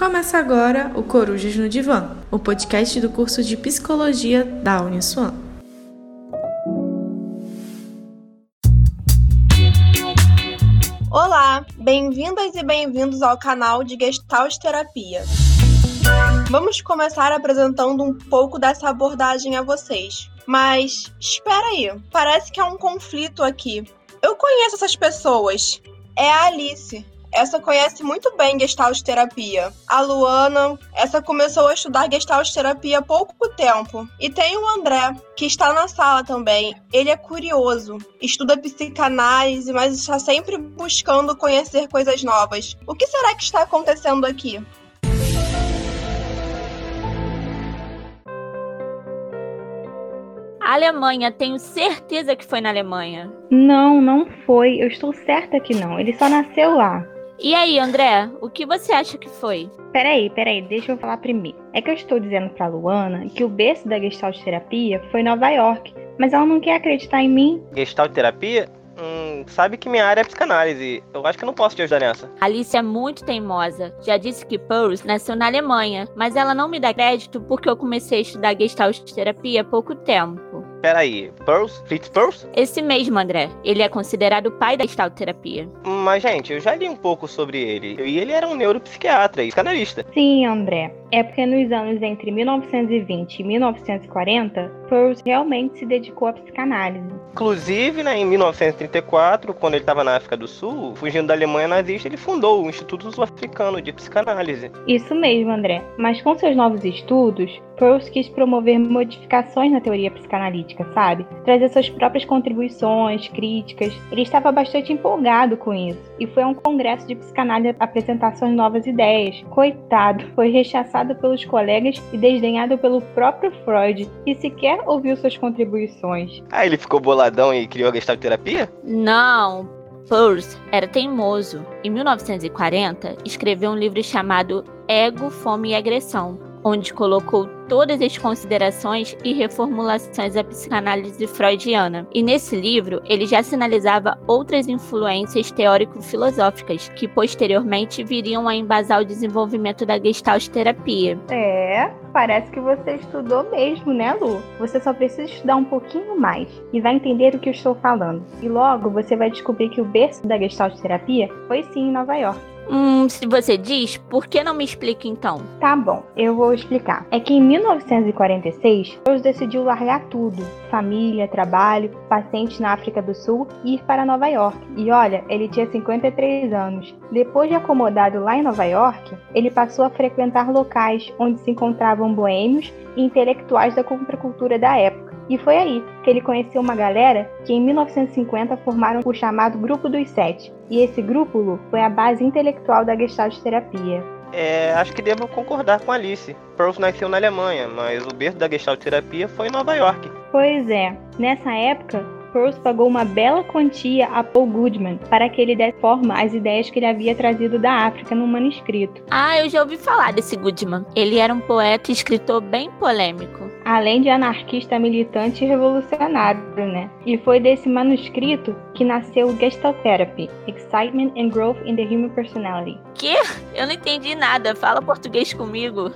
Começa agora o Corujas no Divã, o podcast do curso de Psicologia da Uniswan. Olá, bem-vindas e bem-vindos ao canal de Gestalt Terapia. Vamos começar apresentando um pouco dessa abordagem a vocês. Mas espera aí, parece que há um conflito aqui. Eu conheço essas pessoas. É a Alice, essa conhece muito bem Gestalt terapia. A Luana, essa começou a estudar Gestalt terapia há pouco tempo. E tem o André, que está na sala também. Ele é curioso, estuda psicanálise, mas está sempre buscando conhecer coisas novas. O que será que está acontecendo aqui? Alemanha, tenho certeza que foi na Alemanha. Não, não foi. Eu estou certa que não. Ele só nasceu lá. E aí, André, o que você acha que foi? Peraí, peraí, deixa eu falar primeiro. É que eu estou dizendo pra Luana que o berço da Gestalt terapia foi Nova York, mas ela não quer acreditar em mim. Gestalt terapia? Hum, sabe que minha área é psicanálise. Eu acho que eu não posso te ajudar nessa. Alice é muito teimosa. Já disse que Pearls nasceu na Alemanha, mas ela não me dá crédito porque eu comecei a estudar Gestalt terapia há pouco tempo. Peraí, Pearls? Fritz Pearls? Esse mesmo, André. Ele é considerado o pai da Gestalt terapia. Mas, gente, eu já li um pouco sobre ele. E ele era um neuropsiquiatra e psicanalista. Sim, André. É porque nos anos entre 1920 e 1940, Pearls realmente se dedicou à psicanálise. Inclusive, né, em 1934, quando ele estava na África do Sul, fugindo da Alemanha nazista, ele fundou o Instituto Sul-Africano de Psicanálise. Isso mesmo, André. Mas com seus novos estudos, Pearls quis promover modificações na teoria psicanalítica, sabe? Trazer suas próprias contribuições, críticas. Ele estava bastante empolgado com isso e foi a um congresso de psicanálise apresentar suas novas ideias. Coitado, foi rechaçado pelos colegas e desdenhado pelo próprio Freud, que sequer ouviu suas contribuições. Ah, ele ficou boladão e criou a Gestalt terapia? Não, Peirce era teimoso. Em 1940, escreveu um livro chamado Ego, Fome e Agressão, onde colocou todas as considerações e reformulações da psicanálise freudiana. E nesse livro, ele já sinalizava outras influências teórico-filosóficas que posteriormente viriam a embasar o desenvolvimento da Gestalt terapia. É, parece que você estudou mesmo, né, Lu? Você só precisa estudar um pouquinho mais e vai entender o que eu estou falando. E logo você vai descobrir que o berço da Gestalt terapia foi sim em Nova York. Hum, se você diz, por que não me explica então? Tá bom, eu vou explicar. É que em 1946, Rose decidiu largar tudo: família, trabalho, pacientes na África do Sul e ir para Nova York. E olha, ele tinha 53 anos. Depois de acomodado lá em Nova York, ele passou a frequentar locais onde se encontravam boêmios e intelectuais da contracultura da época. E foi aí que ele conheceu uma galera que em 1950 formaram o chamado Grupo dos Sete. E esse grupo, Lu, foi a base intelectual da Gestalt terapia. É, acho que devo concordar com Alice. Pearls nasceu na Alemanha, mas o berço da Gestalt terapia foi em Nova York. Pois é, nessa época, Pearls pagou uma bela quantia a Paul Goodman para que ele desse forma às ideias que ele havia trazido da África no manuscrito. Ah, eu já ouvi falar desse Goodman. Ele era um poeta e escritor bem polêmico além de anarquista militante e revolucionário, né? E foi desse manuscrito que nasceu o Gestalt Therapy, Excitement and Growth in the Human Personality. Que? Eu não entendi nada. Fala português comigo.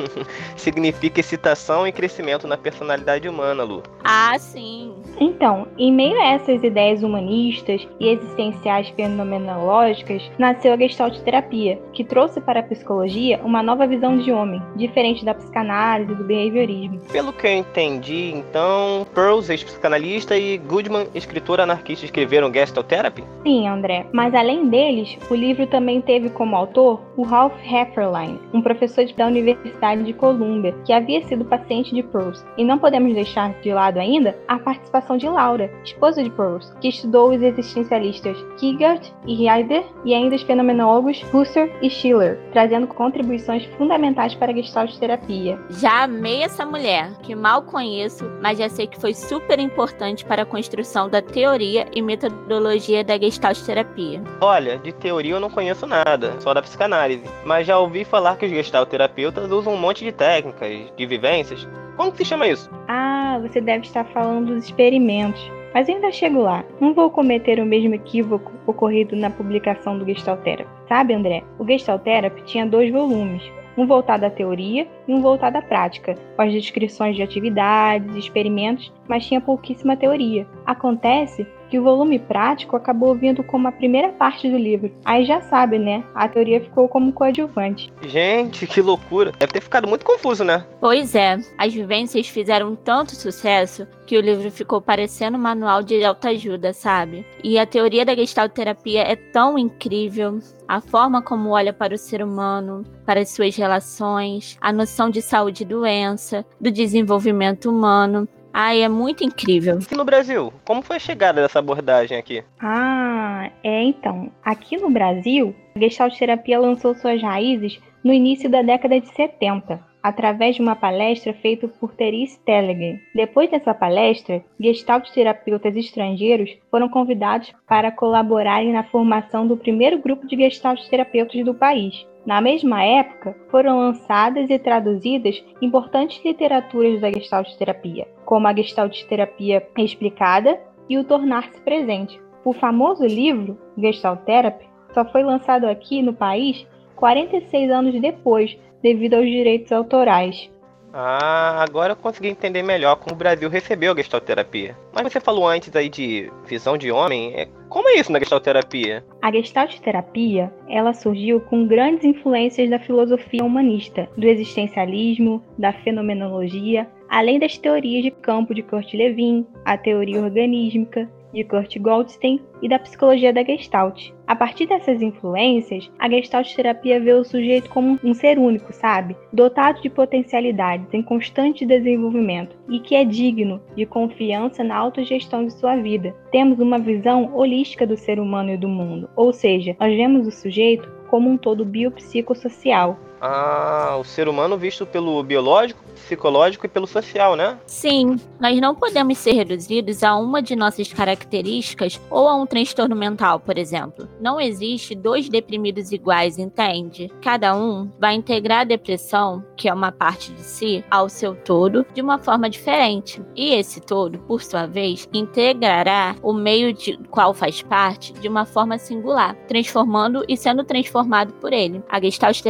Significa excitação e crescimento na personalidade humana, Lu. Ah, sim. Então, em meio a essas ideias humanistas e existenciais fenomenológicas, nasceu a Gestalt Terapia, que trouxe para a psicologia uma nova visão de homem, diferente da psicanálise e do behaviorismo. Pelo que eu entendi, então, Pearls, ex-psicanalista, e Goodman, escritor anarquista, escreveram Gestalt Therapy? Sim, André. Mas além deles, o livro também teve como autor o Ralph Hefferlein, um professor da Universidade de Columbia, que havia sido paciente de Pearls. E não podemos deixar de lado ainda a participação de Laura, esposa de Pearls, que estudou os existencialistas Kierkegaard e Heidegger e ainda os fenomenólogos Husserl e Schiller, trazendo contribuições fundamentais para a Gestalt terapia. Já amei essa mulher, que mal conheço, mas já sei que foi super importante para a construção da teoria e metodologia da Gestalt terapia. Olha, de teoria eu não conheço nada, só da psicanálise, mas já ouvi falar que os Gestalt terapeutas usam um monte de técnicas, de vivências. Como que se chama isso? Ah, você deve estar falando dos experimentos. Mas ainda chego lá. Não vou cometer o mesmo equívoco ocorrido na publicação do Gestalt Therapy. Sabe, André? O Gestalt Therapy tinha dois volumes, um voltado à teoria e um voltado à prática, com as descrições de atividades, experimentos, mas tinha pouquíssima teoria. Acontece que o volume prático acabou vindo como a primeira parte do livro. Aí já sabe, né? A teoria ficou como coadjuvante. Gente, que loucura. Deve ter ficado muito confuso, né? Pois é, as vivências fizeram tanto sucesso que o livro ficou parecendo um manual de autoajuda, sabe? E a teoria da gestalterapia é tão incrível. A forma como olha para o ser humano, para as suas relações, a noção de saúde e doença, do desenvolvimento humano. Ai, é muito incrível. E no Brasil, como foi a chegada dessa abordagem aqui? Ah, é então. Aqui no Brasil, a Gestalt Terapia lançou suas raízes no início da década de 70, através de uma palestra feita por Therese Telliger. Depois dessa palestra, Gestalt terapeutas estrangeiros foram convidados para colaborarem na formação do primeiro grupo de Gestalt terapeutas do país. Na mesma época, foram lançadas e traduzidas importantes literaturas da Gestalt terapia, como a Gestalt terapia explicada e o tornar-se presente. O famoso livro Gestalt Therapy só foi lançado aqui no país 46 anos depois, devido aos direitos autorais. Ah, agora eu consegui entender melhor como o Brasil recebeu a gestalterapia. Mas você falou antes aí de visão de homem, é, como é isso na gestalterapia? A gestalterapia, ela surgiu com grandes influências da filosofia humanista, do existencialismo, da fenomenologia, além das teorias de campo de Kurt Lewin, a teoria organísmica, de Kurt Goldstein e da psicologia da Gestalt. A partir dessas influências, a Gestalt terapia vê o sujeito como um ser único, sabe? Dotado de potencialidades em constante desenvolvimento e que é digno de confiança na autogestão de sua vida. Temos uma visão holística do ser humano e do mundo, ou seja, nós vemos o sujeito como um todo biopsicossocial, ah, o ser humano visto pelo biológico, psicológico e pelo social, né? Sim, nós não podemos ser reduzidos a uma de nossas características ou a um transtorno mental, por exemplo. Não existe dois deprimidos iguais, entende? Cada um vai integrar a depressão, que é uma parte de si, ao seu todo de uma forma diferente. E esse todo, por sua vez, integrará o meio de qual faz parte de uma forma singular, transformando e sendo transformado por ele. A Gestalt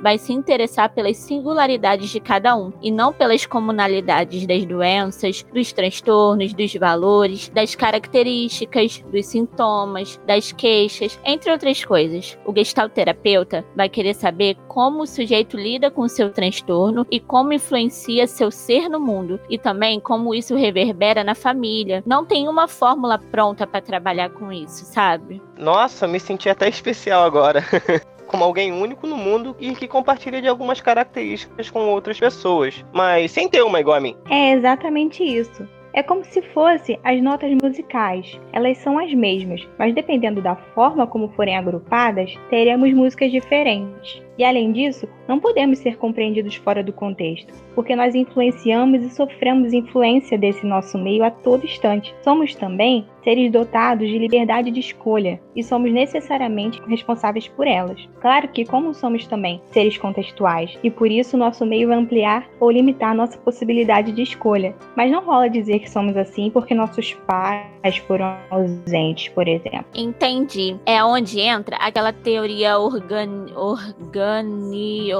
vai se interessar pelas singularidades de cada um e não pelas comunalidades das doenças, dos transtornos, dos valores, das características, dos sintomas, das queixas, entre outras coisas. O gestalterapeuta vai querer saber como o sujeito lida com seu transtorno e como influencia seu ser no mundo e também como isso reverbera na família. Não tem uma fórmula pronta para trabalhar com isso, sabe? Nossa, me senti até especial agora. como alguém único no mundo e que compartilha de algumas características com outras pessoas, mas sem ter uma igual a mim. É exatamente isso. É como se fosse as notas musicais. Elas são as mesmas, mas dependendo da forma como forem agrupadas, teremos músicas diferentes. E além disso, não podemos ser compreendidos fora do contexto, porque nós influenciamos e sofremos influência desse nosso meio a todo instante. Somos também seres dotados de liberdade de escolha e somos necessariamente responsáveis por elas. Claro que, como somos também seres contextuais, e por isso nosso meio vai ampliar ou limitar nossa possibilidade de escolha. Mas não rola dizer que somos assim porque nossos pais foram ausentes, por exemplo. Entendi. É onde entra aquela teoria organ... organ organi...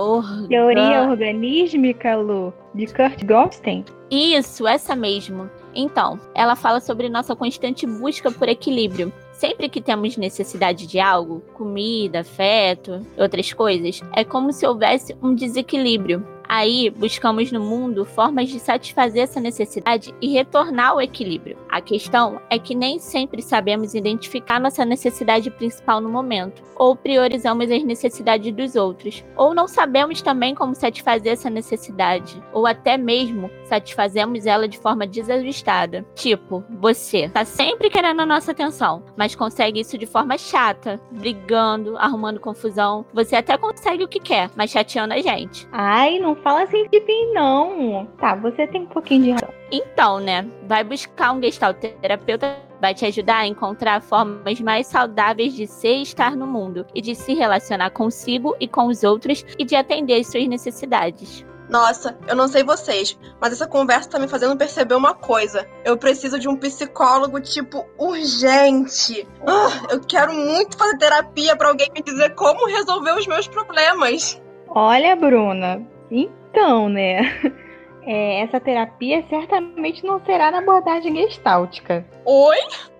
Teoria organísmica, Lu, de Kurt Goldstein? Isso, essa mesmo. Então, ela fala sobre nossa constante busca por equilíbrio. Sempre que temos necessidade de algo, comida, afeto, outras coisas, é como se houvesse um desequilíbrio. Aí, buscamos no mundo formas de satisfazer essa necessidade e retornar ao equilíbrio. A questão é que nem sempre sabemos identificar nossa necessidade principal no momento, ou priorizamos as necessidades dos outros, ou não sabemos também como satisfazer essa necessidade, ou até mesmo satisfazemos ela de forma desajustada. Tipo, você tá sempre querendo a nossa atenção, mas consegue isso de forma chata, brigando, arrumando confusão. Você até consegue o que quer, mas chateando a gente. Ai, não fala assim de mim, não. Tá, você tem um pouquinho de razão. Então, né? Vai buscar um gestalt terapeuta vai te ajudar a encontrar formas mais saudáveis de ser e estar no mundo e de se relacionar consigo e com os outros e de atender às suas necessidades. Nossa, eu não sei vocês, mas essa conversa tá me fazendo perceber uma coisa. Eu preciso de um psicólogo, tipo, urgente. Ah, eu quero muito fazer terapia para alguém me dizer como resolver os meus problemas. Olha, Bruna, então, né? É, essa terapia certamente não será na abordagem gestáltica. Oi?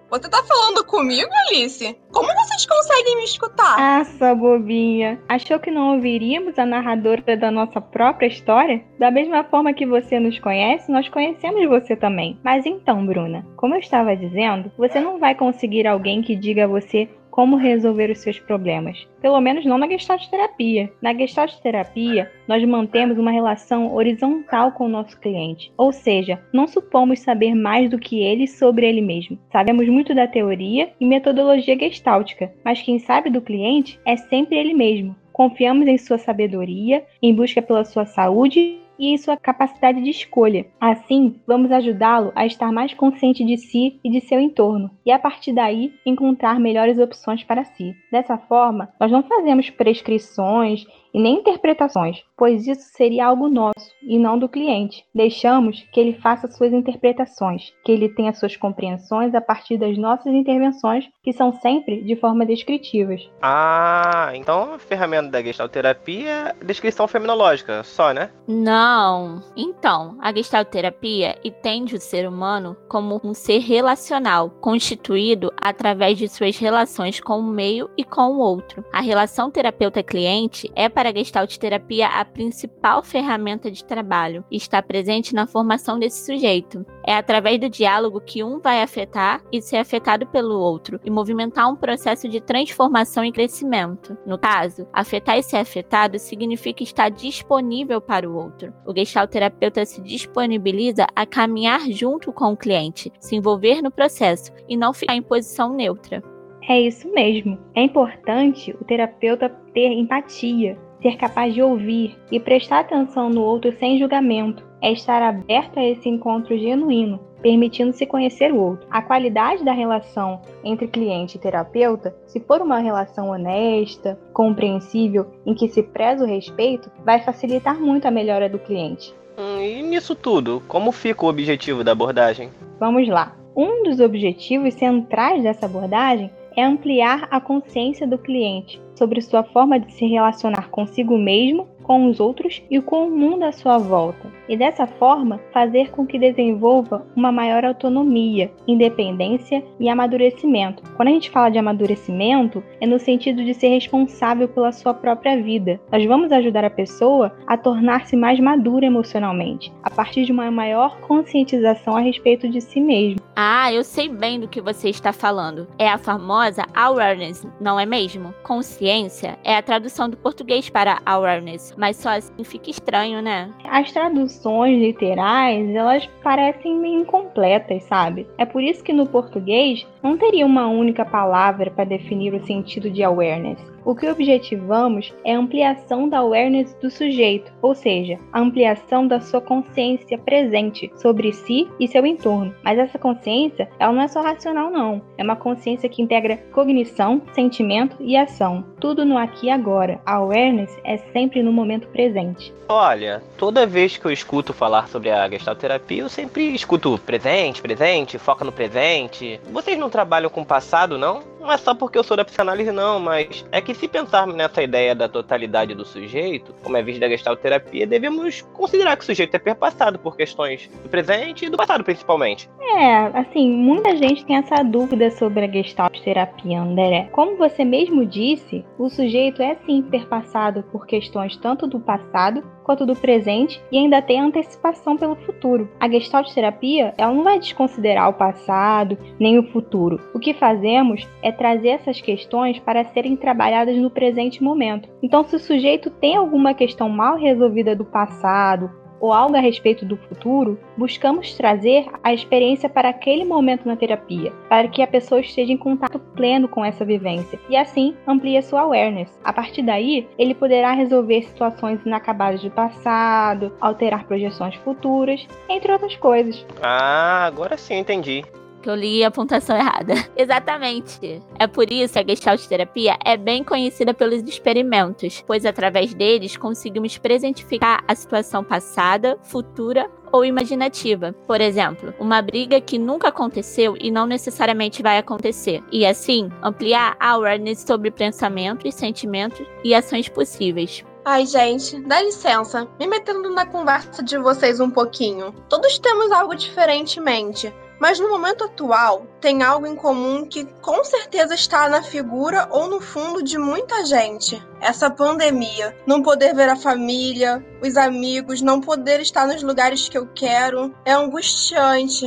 Você tá falando comigo, Alice? Como vocês conseguem me escutar? Ah, sua bobinha. Achou que não ouviríamos a narradora da nossa própria história? Da mesma forma que você nos conhece, nós conhecemos você também. Mas então, Bruna, como eu estava dizendo, você não vai conseguir alguém que diga a você como resolver os seus problemas. Pelo menos não na Gestalt terapia. Na Gestalt terapia, nós mantemos uma relação horizontal com o nosso cliente, ou seja, não supomos saber mais do que ele sobre ele mesmo. Sabemos muito da teoria e metodologia gestáltica, mas quem sabe do cliente é sempre ele mesmo. Confiamos em sua sabedoria, em busca pela sua saúde e sua capacidade de escolha. Assim, vamos ajudá-lo a estar mais consciente de si e de seu entorno, e a partir daí encontrar melhores opções para si. Dessa forma, nós não fazemos prescrições e nem interpretações, pois isso seria algo nosso e não do cliente. Deixamos que ele faça suas interpretações, que ele tenha suas compreensões a partir das nossas intervenções, que são sempre de forma descritivas. Ah, então a ferramenta da gestalterapia é descrição feminológica, só, né? Não. Então, a gestalterapia entende o ser humano como um ser relacional, constituído através de suas relações com o meio e com o outro. A relação terapeuta-cliente é para para a Gestalt Terapia a principal ferramenta de trabalho e está presente na formação desse sujeito. É através do diálogo que um vai afetar e ser afetado pelo outro e movimentar um processo de transformação e crescimento. No caso, afetar e ser afetado significa estar disponível para o outro. O Gestalt terapeuta se disponibiliza a caminhar junto com o cliente, se envolver no processo e não ficar em posição neutra. É isso mesmo. É importante o terapeuta ter empatia, ser capaz de ouvir e prestar atenção no outro sem julgamento, é estar aberto a esse encontro genuíno, permitindo-se conhecer o outro. A qualidade da relação entre cliente e terapeuta, se for uma relação honesta, compreensível, em que se preza o respeito, vai facilitar muito a melhora do cliente. Hum, e nisso tudo, como fica o objetivo da abordagem? Vamos lá. Um dos objetivos centrais dessa abordagem é ampliar a consciência do cliente sobre sua forma de se relacionar consigo mesmo com os outros e com o mundo à sua volta, e dessa forma fazer com que desenvolva uma maior autonomia, independência e amadurecimento. Quando a gente fala de amadurecimento, é no sentido de ser responsável pela sua própria vida. Nós vamos ajudar a pessoa a tornar-se mais madura emocionalmente, a partir de uma maior conscientização a respeito de si mesmo. Ah, eu sei bem do que você está falando. É a famosa awareness, não é mesmo? Consciência é a tradução do português para awareness, mas só assim fica estranho, né? As traduções literais, elas parecem meio incompletas, sabe? É por isso que no português não teria uma única palavra para definir o sentido de awareness. O que objetivamos é a ampliação da awareness do sujeito, ou seja, a ampliação da sua consciência presente sobre si e seu entorno. Mas essa consciência, ela não é só racional não, é uma consciência que integra cognição, sentimento e ação, tudo no aqui e agora. A awareness é sempre no momento presente. Olha, toda vez que eu escuto falar sobre a gestalterapia, eu sempre escuto presente, presente, foca no presente. Vocês não trabalham com o passado, não? Não é só porque eu sou da psicanálise, não, mas é que se pensarmos nessa ideia da totalidade do sujeito, como é visto da gestalterapia, devemos considerar que o sujeito é perpassado por questões do presente e do passado, principalmente. É, assim, muita gente tem essa dúvida sobre a gestalterapia, André. Como você mesmo disse, o sujeito é sim perpassado por questões tanto do passado quanto do presente e ainda tem antecipação pelo futuro. A Gestalt terapia, ela não vai desconsiderar o passado nem o futuro. O que fazemos é trazer essas questões para serem trabalhadas no presente momento. Então, se o sujeito tem alguma questão mal resolvida do passado ou algo a respeito do futuro, buscamos trazer a experiência para aquele momento na terapia, para que a pessoa esteja em contato pleno com essa vivência e assim amplie sua awareness. A partir daí, ele poderá resolver situações inacabadas do passado, alterar projeções futuras, entre outras coisas. Ah, agora sim entendi. Que eu li a pontuação errada. Exatamente. É por isso que a Gestalt terapia é bem conhecida pelos experimentos, pois através deles conseguimos presentificar a situação passada, futura ou imaginativa. Por exemplo, uma briga que nunca aconteceu e não necessariamente vai acontecer. E assim, ampliar a awareness sobre pensamentos, sentimentos e ações possíveis. Ai, gente, dá licença, me metendo na conversa de vocês um pouquinho. Todos temos algo diferente em mente, mas no momento atual tem algo em comum que com certeza está na figura ou no fundo de muita gente. Essa pandemia. Não poder ver a família, os amigos, não poder estar nos lugares que eu quero. É angustiante.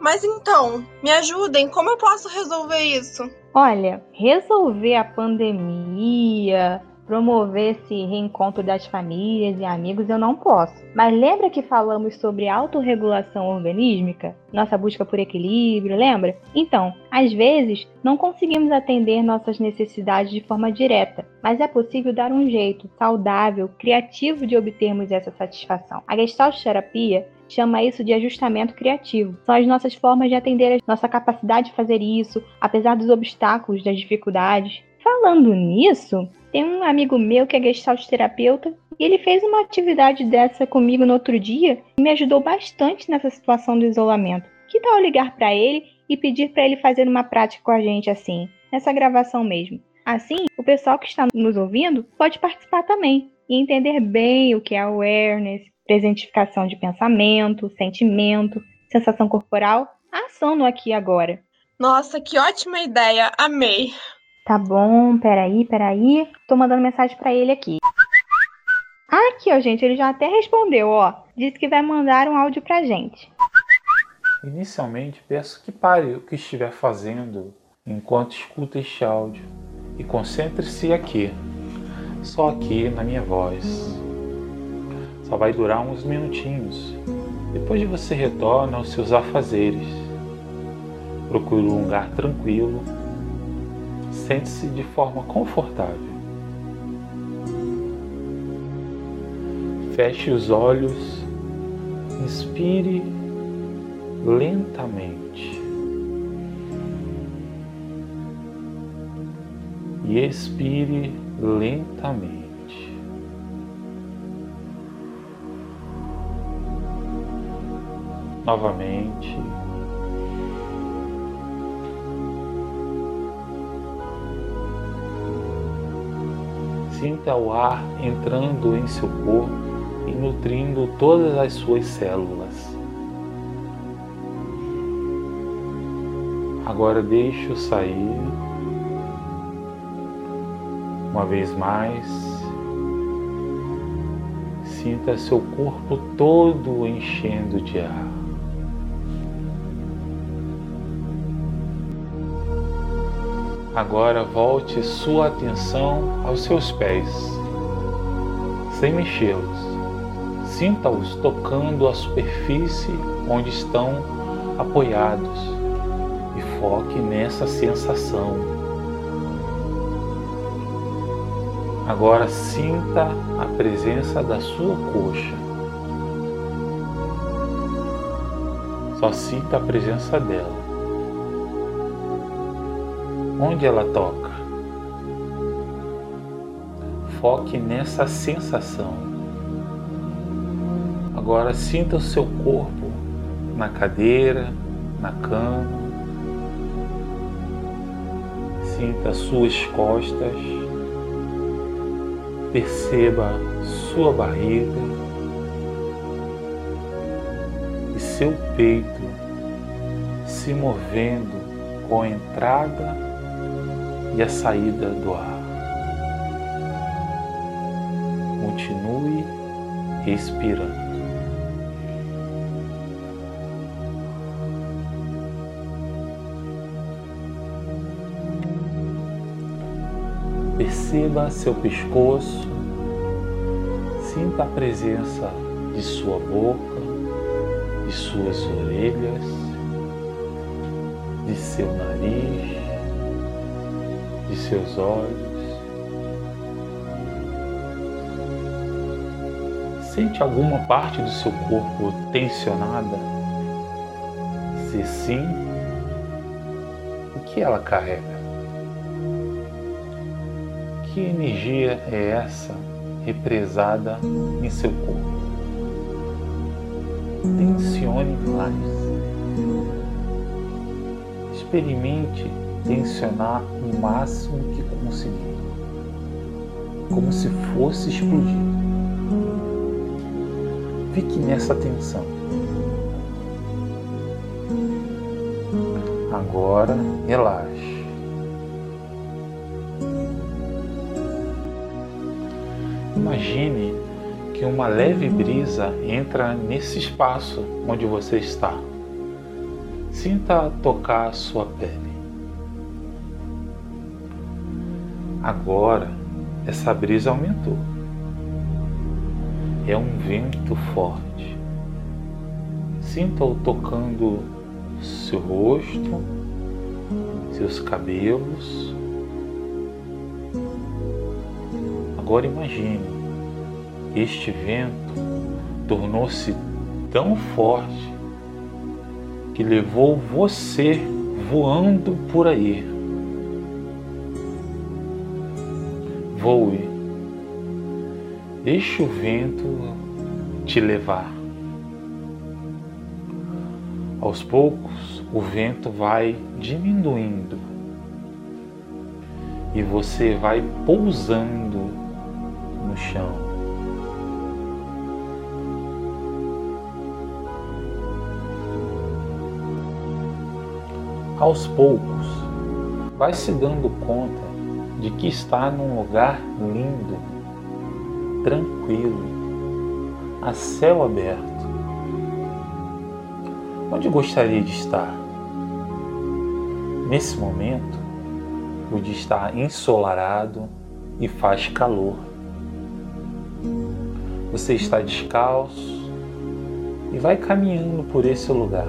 Mas então, me ajudem, como eu posso resolver isso? Olha, resolver a pandemia, promover esse reencontro das famílias e amigos eu não posso. Mas lembra que falamos sobre autorregulação organísmica? Nossa busca por equilíbrio, lembra? Então, às vezes, não conseguimos atender nossas necessidades de forma direta, mas é possível dar um jeito saudável, criativo de obtermos essa satisfação. A Gestalt terapia chama isso de ajustamento criativo. São as nossas formas de atender a nossa capacidade de fazer isso, apesar dos obstáculos, das dificuldades. Falando nisso, tem um amigo meu que é gestalt terapeuta e ele fez uma atividade dessa comigo no outro dia e me ajudou bastante nessa situação do isolamento. Que tal eu ligar para ele e pedir para ele fazer uma prática com a gente assim, nessa gravação mesmo? Assim, o pessoal que está nos ouvindo pode participar também e entender bem o que é awareness, presentificação de pensamento, sentimento, sensação corporal, ação no aqui e agora. Nossa, que ótima ideia! Amei! Tá bom, peraí, peraí. Tô mandando mensagem para ele aqui. Aqui, ó, gente, ele já até respondeu, ó. Disse que vai mandar um áudio pra gente. Inicialmente, peço que pare o que estiver fazendo enquanto escuta este áudio e concentre-se aqui, só aqui na minha voz. Só vai durar uns minutinhos. Depois de você retorna aos seus afazeres. Procure um lugar tranquilo Sente-se de forma confortável. Feche os olhos, inspire lentamente e expire lentamente. Novamente. Sinta o ar entrando em seu corpo e nutrindo todas as suas células. Agora deixe-o sair. Uma vez mais, sinta seu corpo todo enchendo de ar. Agora volte sua atenção aos seus pés, sem mexê-los. Sinta-os tocando a superfície onde estão apoiados e foque nessa sensação. Agora sinta a presença da sua coxa. Só sinta a presença dela onde ela toca. Foque nessa sensação. Agora sinta o seu corpo na cadeira, na cama. Sinta suas costas. Perceba sua barriga e seu peito se movendo com a entrada e a saída do ar. Continue respirando. Perceba seu pescoço, sinta a presença de sua boca, de suas orelhas, de seu nariz, de seus olhos. Sente alguma parte do seu corpo tensionada? Se sim, que ela carrega? Que energia é essa represada em seu corpo? Tensione mais. Experimente tensionar o máximo que conseguir, como se fosse explodir. Fique nessa tensão. Agora relaxe. Imagine que uma leve brisa entra nesse espaço onde você está. Sinta tocar sua pele. Agora, essa brisa aumentou. É um vento forte. Sinta-o tocando seu rosto, seus cabelos. Agora imagine, este vento tornou-se tão forte que levou você voando por aí. Voe, deixe o vento te levar. Aos poucos, o vento vai diminuindo e você vai pousando no chão. Aos poucos, vai se dando conta de que está num lugar lindo, tranquilo, a céu aberto Onde gostaria de estar? Nesse momento, o dia está ensolarado e faz calor. Você está descalço e vai caminhando por esse lugar.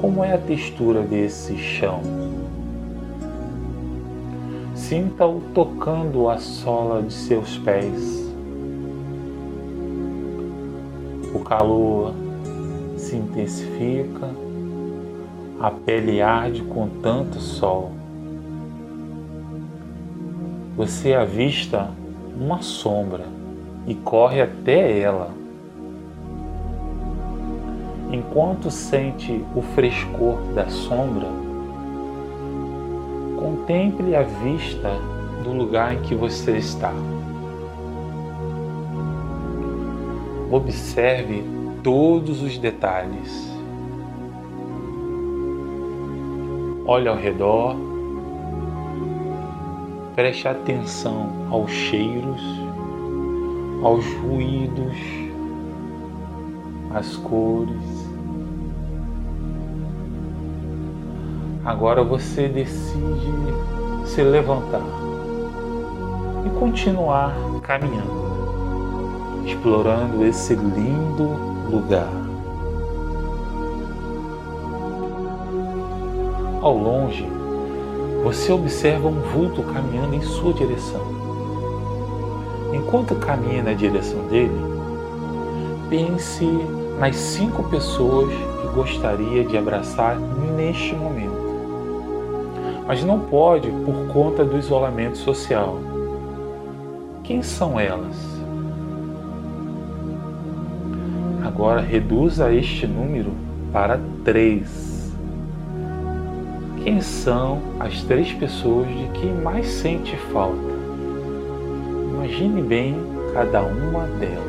Como é a textura desse chão? Sinta-o tocando a sola de seus pés. O calor se intensifica, a pele arde com tanto sol. Você avista uma sombra e corre até ela. Enquanto sente o frescor da sombra, contemple a vista do lugar em que você está. Observe todos os detalhes. Olhe ao redor, preste atenção aos cheiros, aos ruídos, às cores. Agora você decide se levantar e continuar caminhando, explorando esse lindo lugar. Ao longe, você observa um vulto caminhando em sua direção. Enquanto caminha na direção dele, pense nas cinco pessoas que gostaria de abraçar neste momento. Mas não pode por conta do isolamento social. Quem são elas? Agora reduza este número para três. Quem são as três pessoas de que mais sente falta? Imagine bem cada uma delas.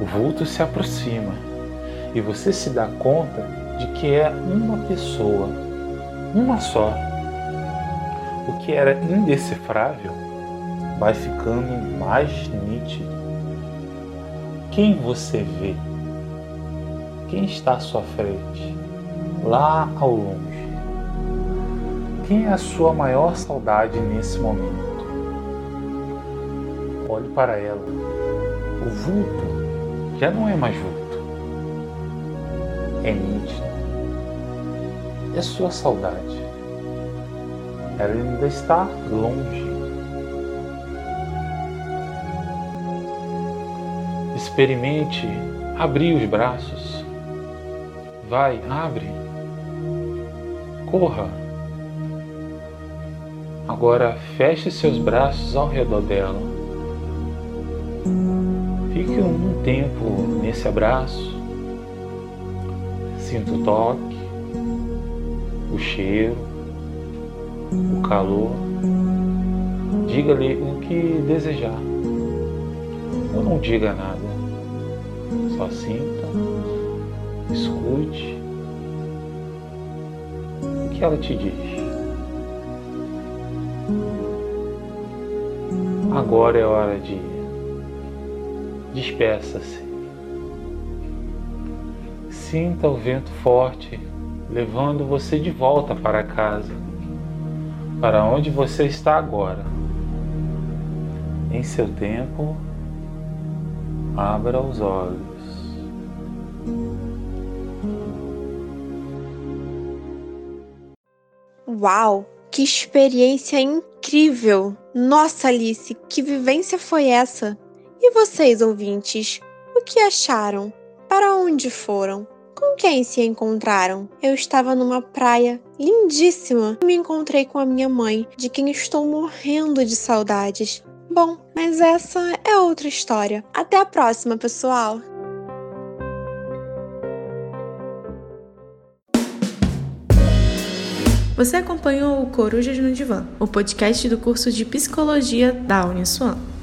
O vulto se aproxima e você se dá conta de que é uma pessoa, uma só. O que era indecifrável vai ficando mais nítido. Quem você vê? Quem está à sua frente? Lá ao longe. Quem é a sua maior saudade nesse momento? Olhe para ela. O vulto já não é mais vulto. É nítido. É sua saudade. Ela ainda está longe Experimente abrir os braços Vai, abre. Corra. Agora feche seus braços ao redor dela. Fique um tempo nesse abraço. Sinta o toque, o cheiro, o calor. Diga-lhe o que desejar. Ou não diga nada. Só sinta, escute o que ela te diz. Agora é hora de despeça-se. Sinta o vento forte levando você de volta para casa, para onde você está agora. Em seu tempo, abra os olhos. Uau! Que experiência incrível! Nossa, Alice, que vivência foi essa? E vocês, ouvintes, o que acharam? Para onde foram? Com quem se encontraram? Eu estava numa praia lindíssima e me encontrei com a minha mãe, de quem estou morrendo de saudades. Bom, mas essa é outra história. Até a próxima, pessoal! Você acompanhou o Corujas no Divã, o podcast do curso de Psicologia da Uniswan.